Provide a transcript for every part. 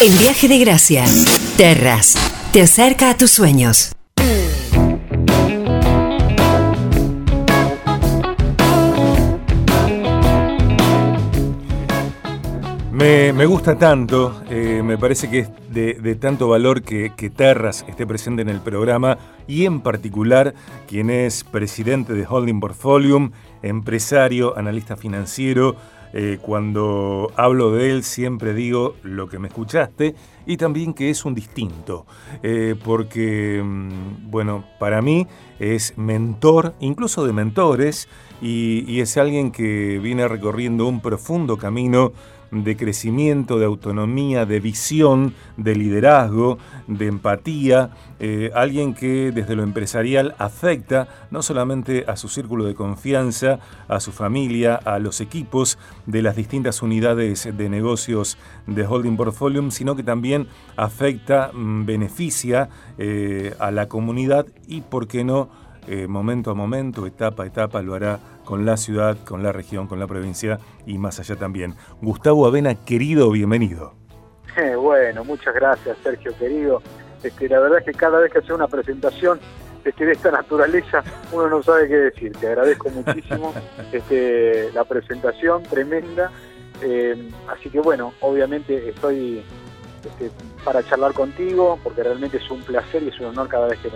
El viaje de gracia. Terras. Te acerca a tus sueños. Me, gusta tanto, eh, me parece que es de, tanto valor que, Terras esté presente en el programa y en particular quien es presidente de Holding Portfolio, empresario, analista financiero. Eh, cuando hablo de él siempre digo lo que me escuchaste y también que es un distinto, eh, porque, mm, bueno, para mí es mentor, incluso de mentores, y es alguien que viene recorriendo un profundo camino de crecimiento, de autonomía, de visión, de liderazgo, de empatía, eh, alguien que desde lo empresarial afecta no solamente a su círculo de confianza, a su familia, a los equipos de las distintas unidades de negocios de Holding Portfolio, sino que también afecta, mm, beneficia eh, a la comunidad y, por qué no, eh, momento a momento, etapa a etapa, lo hará con la ciudad, con la región, con la provincia y más allá también. Gustavo Avena, querido, bienvenido. bueno, muchas gracias, Sergio, querido. Este, la verdad es que cada vez que hace una presentación este, de esta naturaleza, uno no sabe qué decir. Te agradezco muchísimo este, la presentación, tremenda. Eh, así que bueno, obviamente estoy este, para charlar contigo, porque realmente es un placer y es un honor cada vez que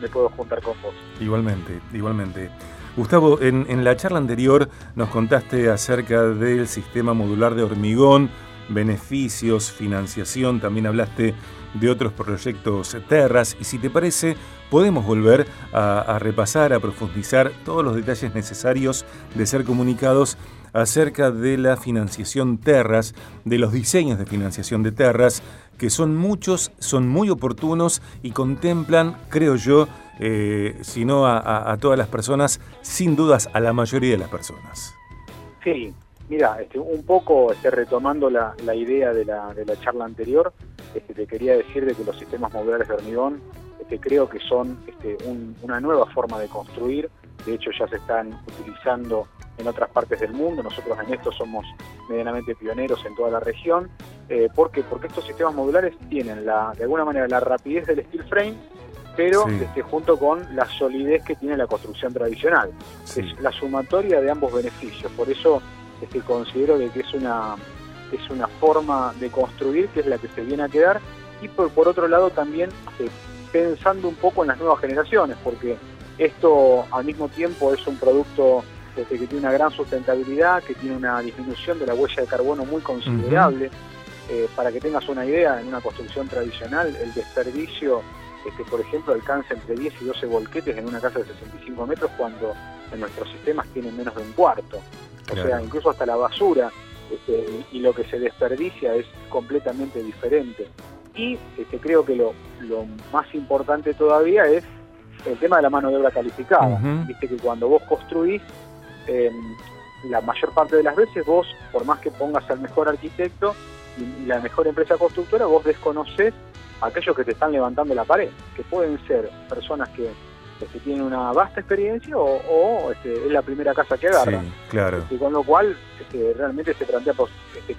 me puedo juntar con vos. Igualmente, igualmente. Gustavo, en, la charla anterior nos contaste acerca del sistema modular de hormigón, beneficios, financiación, también hablaste de otros proyectos Terras y si te parece podemos volver a, repasar, a profundizar todos los detalles necesarios de ser comunicados acerca de la financiación Terras, de los diseños de financiación de Terras, que son muchos, son muy oportunos y contemplan, creo yo, eh, sino a, todas las personas, sin dudas a la mayoría de las personas. Sí, mira, este, un poco este, retomando la, idea de la, charla anterior, este, te quería decir de que los sistemas modulares de hormigón este, creo que son este, una nueva forma de construir, de hecho ya se están utilizando en otras partes del mundo, nosotros en esto somos medianamente pioneros en toda la región, eh, ¿por qué? Porque estos sistemas modulares tienen la, de alguna manera la rapidez del steel frame, pero este, junto con la solidez que tiene la construcción tradicional. Es la sumatoria de ambos beneficios. Por eso este, considero que es una, es una forma de construir que es la que se viene a quedar. Y por, por otro lado también este, pensando un poco en las nuevas generaciones, porque esto al mismo tiempo es un producto este, que tiene una gran sustentabilidad, que tiene una disminución de la huella de carbono muy considerable. Eh, para que tengas una idea, en una construcción tradicional el desperdicio que por ejemplo, alcanza entre 10 y 12 volquetes en una casa de 65 metros cuando en nuestros sistemas tienen menos de un cuarto. O sea, incluso hasta la basura este, y, lo que se desperdicia es completamente diferente. Y este, creo que lo, más importante todavía es el tema de la mano de obra calificada. Viste que cuando vos construís, em, la mayor parte de las veces vos, por más que pongas al mejor arquitecto y, y la mejor empresa constructora, vos desconoces aquellos que te están levantando la pared, que pueden ser personas que, tienen una vasta experiencia o, este, es la primera casa que agarran. claro. Y con lo cual este, realmente se plantea este,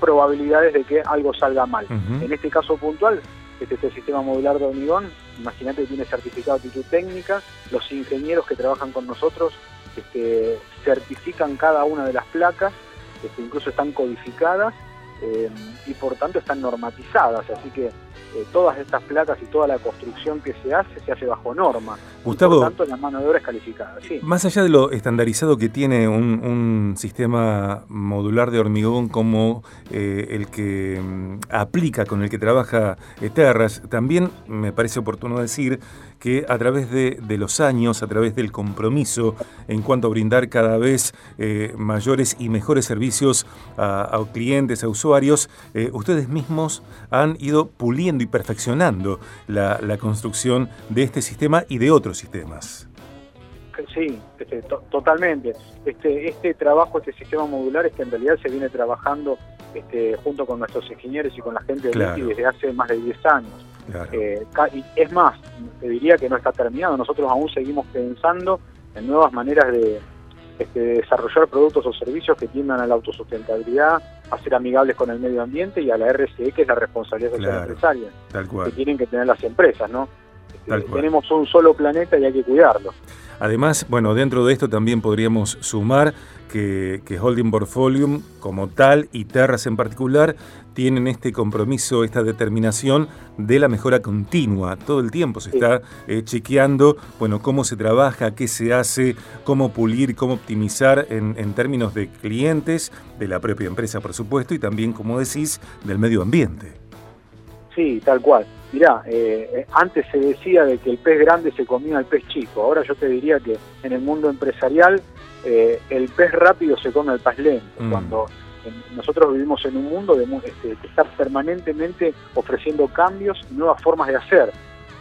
probabilidades de que algo salga mal. En este caso puntual, este, este sistema modular de hormigón, imagínate que tiene certificado de actitud técnica, los ingenieros que trabajan con nosotros este, certifican cada una de las placas, este, incluso están codificadas eh, y por tanto están normatizadas, así que eh, todas estas placas y toda la construcción que se hace se hace bajo norma. Gustavo, por tanto, la mano de obra es calificada. Más allá de lo estandarizado que tiene un, sistema modular de hormigón como eh, el que mm, aplica, con el que trabaja Terras, también me parece oportuno decir que a través de, los años, a través del compromiso en cuanto a brindar cada vez eh, mayores y mejores servicios a, clientes, a usuarios, eh, ustedes mismos han ido puliendo y perfeccionando la, construcción de este sistema y de otros sistemas. Sí, este, totalmente. Este, este trabajo, este sistema modular, es que en realidad se viene trabajando este, junto con nuestros ingenieros y con la gente de desde hace más de 10 años. Eh, es más, te diría que no está terminado. Nosotros aún seguimos pensando en nuevas maneras de este, desarrollar productos o servicios que tiendan a la autosustentabilidad, a ser amigables con el medio ambiente y a la RCE, que es la responsabilidad social Claro, empresaria, Tal cual. que tienen que tener las empresas, ¿no? Eh, tenemos un solo planeta y hay que cuidarlo. Además, bueno, dentro de esto también podríamos sumar que, que Holding Portfolio como tal y Terras en particular tienen este compromiso, esta determinación de la mejora continua. Todo el tiempo se está eh, chequeando, bueno, cómo se trabaja, qué se hace, cómo pulir, cómo optimizar en, en términos de clientes, de la propia empresa, por supuesto, y también, como decís, del medio ambiente. Sí, tal cual. Mirá, eh, eh, antes se decía de que el pez grande se comía al pez chico. Ahora yo te diría que en el mundo empresarial eh, el pez rápido se come al pez lento. Mm. Cuando nosotros vivimos en un mundo de, este, que está permanentemente ofreciendo cambios nuevas formas de hacer.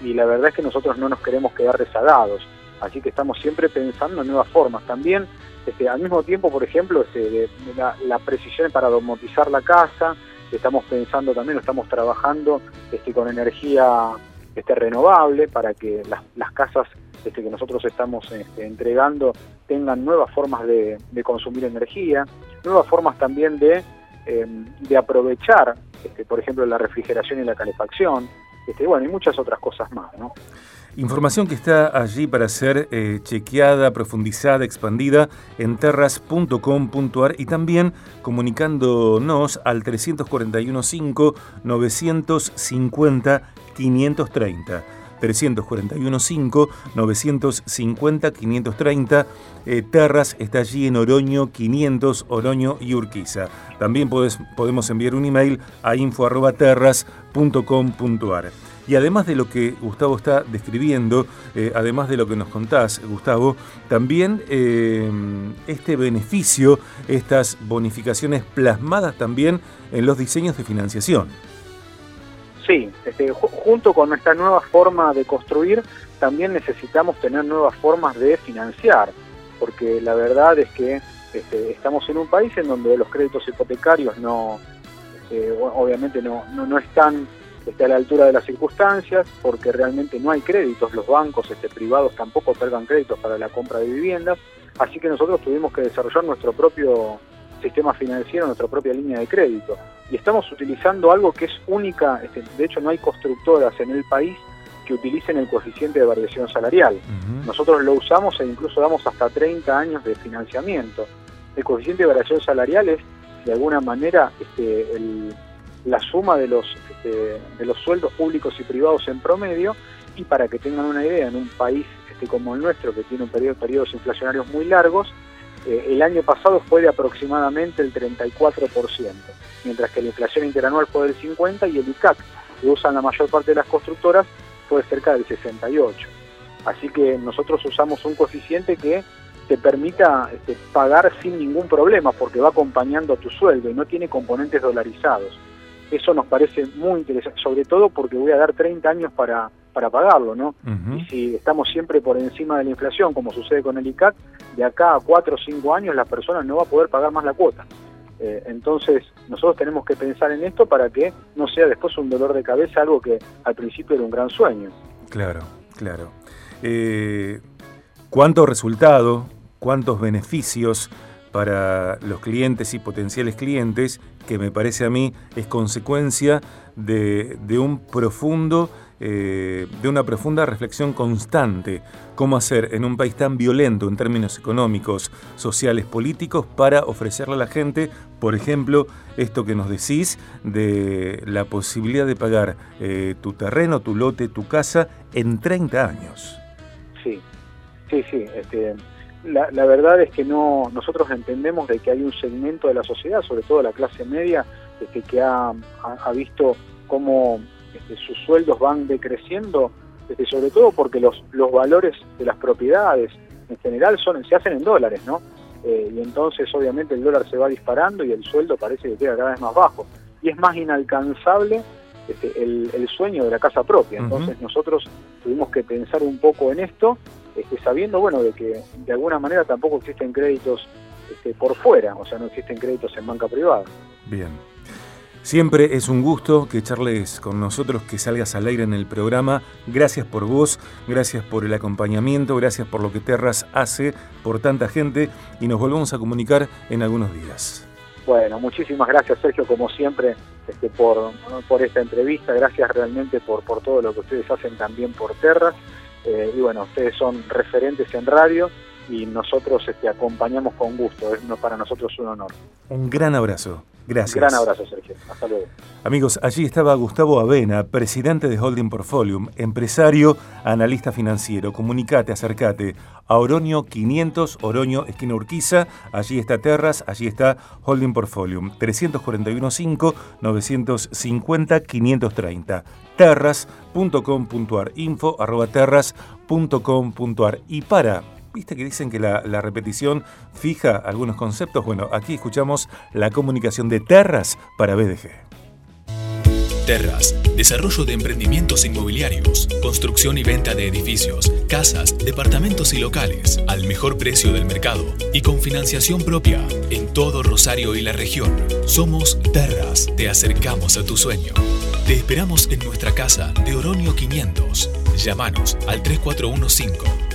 Y la verdad es que nosotros no nos queremos quedar rezagados. Así que estamos siempre pensando en nuevas formas. También, este, al mismo tiempo, por ejemplo, este, de- de la, la precisión para domotizar la casa, estamos pensando también, lo estamos trabajando este, con energía este, renovable para que las, las casas este, que nosotros estamos este, entregando tengan nuevas formas de, de consumir energía, nuevas formas también de, eh, de aprovechar, este, por ejemplo, la refrigeración y la calefacción, este, bueno, y muchas otras cosas más, ¿no? Información que está allí para ser eh, chequeada, profundizada, expandida en terras.com.ar y también comunicándonos al 341-5 341-5 341-5-950-530. Eh, Terras está allí en Oroño 500, Oroño y Urquiza. También podés- podemos enviar un email a info.terras.com.ar. Y además de lo que Gustavo está describiendo, eh, además de lo que nos contás, Gustavo, también eh, este beneficio, estas bonificaciones plasmadas también en los diseños de financiación. Sí, este, ju- junto con nuestra nueva forma de construir, también necesitamos tener nuevas formas de financiar, porque la verdad es que este, estamos en un país en donde los créditos hipotecarios no, este, obviamente no, no, no están este, a la altura de las circunstancias, porque realmente no hay créditos, los bancos este, privados tampoco otorgan créditos para la compra de viviendas, así que nosotros tuvimos que desarrollar nuestro propio sistema financiero, nuestra propia línea de crédito y estamos utilizando algo que es única, este, de hecho no hay constructoras en el país que utilicen el coeficiente de variación salarial. Nosotros lo usamos e incluso damos hasta 30 años de financiamiento. El coeficiente de variación salarial es de alguna manera este, el- la suma de los, este, de los sueldos públicos y privados en promedio y para que tengan una idea, en un país este, como el nuestro que tiene un periodo, periodos inflacionarios muy largos, eh, el año pasado fue de aproximadamente el 34%, mientras que la inflación interanual fue del 50% y el ICAC, que usan la mayor parte de las constructoras, fue cerca del 68%. Así que nosotros usamos un coeficiente que te permita este, pagar sin ningún problema, porque va acompañando a tu sueldo y no tiene componentes dolarizados. Eso nos parece muy interesante, sobre todo porque voy a dar 30 años para, para pagarlo, ¿no? Y si estamos siempre por encima de la inflación, como sucede con el ICAC, de acá a 4 o 5 años la persona no va a poder pagar más la cuota. Eh, entonces, nosotros tenemos que pensar en esto para que no sea después un dolor de cabeza, algo que al principio era un gran sueño. Claro, claro. Eh, ¿Cuánto resultado, cuántos beneficios para los clientes y potenciales clientes, que me parece a mí es consecuencia de, de un profundo, eh, de una profunda reflexión constante, cómo hacer en un país tan violento en términos económicos, sociales, políticos, para ofrecerle a la gente, por ejemplo, esto que nos decís de la posibilidad de pagar eh, tu terreno, tu lote, tu casa en 30 años. Sí, sí, sí. Este, la, la verdad es que no nosotros entendemos de que hay un segmento de la sociedad, sobre todo la clase media, este, que ha, visto cómo este, sus sueldos van decreciendo, este, sobre todo porque los, los valores de las propiedades en general son se hacen en dólares, ¿no? Eh, y entonces obviamente el dólar se va disparando y el sueldo parece que queda cada vez más bajo. Y es más inalcanzable este, el, el, sueño de la casa propia. Entonces uh -huh. nosotros tuvimos que pensar un poco en esto, este, sabiendo bueno de que de alguna manera tampoco existen créditos este, por fuera, o sea, no existen créditos en banca privada. Bien. Siempre es un gusto que charles con nosotros, que salgas al aire en el programa. Gracias por vos, gracias por el acompañamiento, gracias por lo que Terras hace por tanta gente y nos volvemos a comunicar en algunos días. Bueno, muchísimas gracias Sergio, como siempre, este, por, por esta entrevista, gracias realmente por, por todo lo que ustedes hacen también por Terras, eh, y bueno, ustedes son referentes en radio y nosotros este, acompañamos con gusto, es para nosotros un honor. Un gran abrazo. Gracias. Un gran abrazo, Sergio. Hasta luego. Amigos, allí estaba Gustavo Avena, presidente de Holding Portfolio, empresario, analista financiero. Comunicate, acercate a Oroño 500, Oroño, esquina Urquiza. Allí está Terras, allí está Holding Portfolio. 341-5-950-530. Terras.com.ar. Info arroba terras.com.ar. Y para ¿Viste que dicen que la, repetición fija algunos conceptos? Bueno, aquí escuchamos la comunicación de Terras para BDG. Terras, desarrollo de emprendimientos inmobiliarios, construcción y venta de edificios, casas, departamentos y locales, al mejor precio del mercado y con financiación propia en todo Rosario y la región. Somos Terras, te acercamos a tu sueño. Te esperamos en nuestra casa de Oronio 500. Llámanos al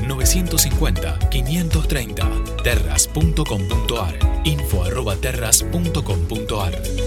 3415-950-530 terras.com.ar info arroba terras.com.ar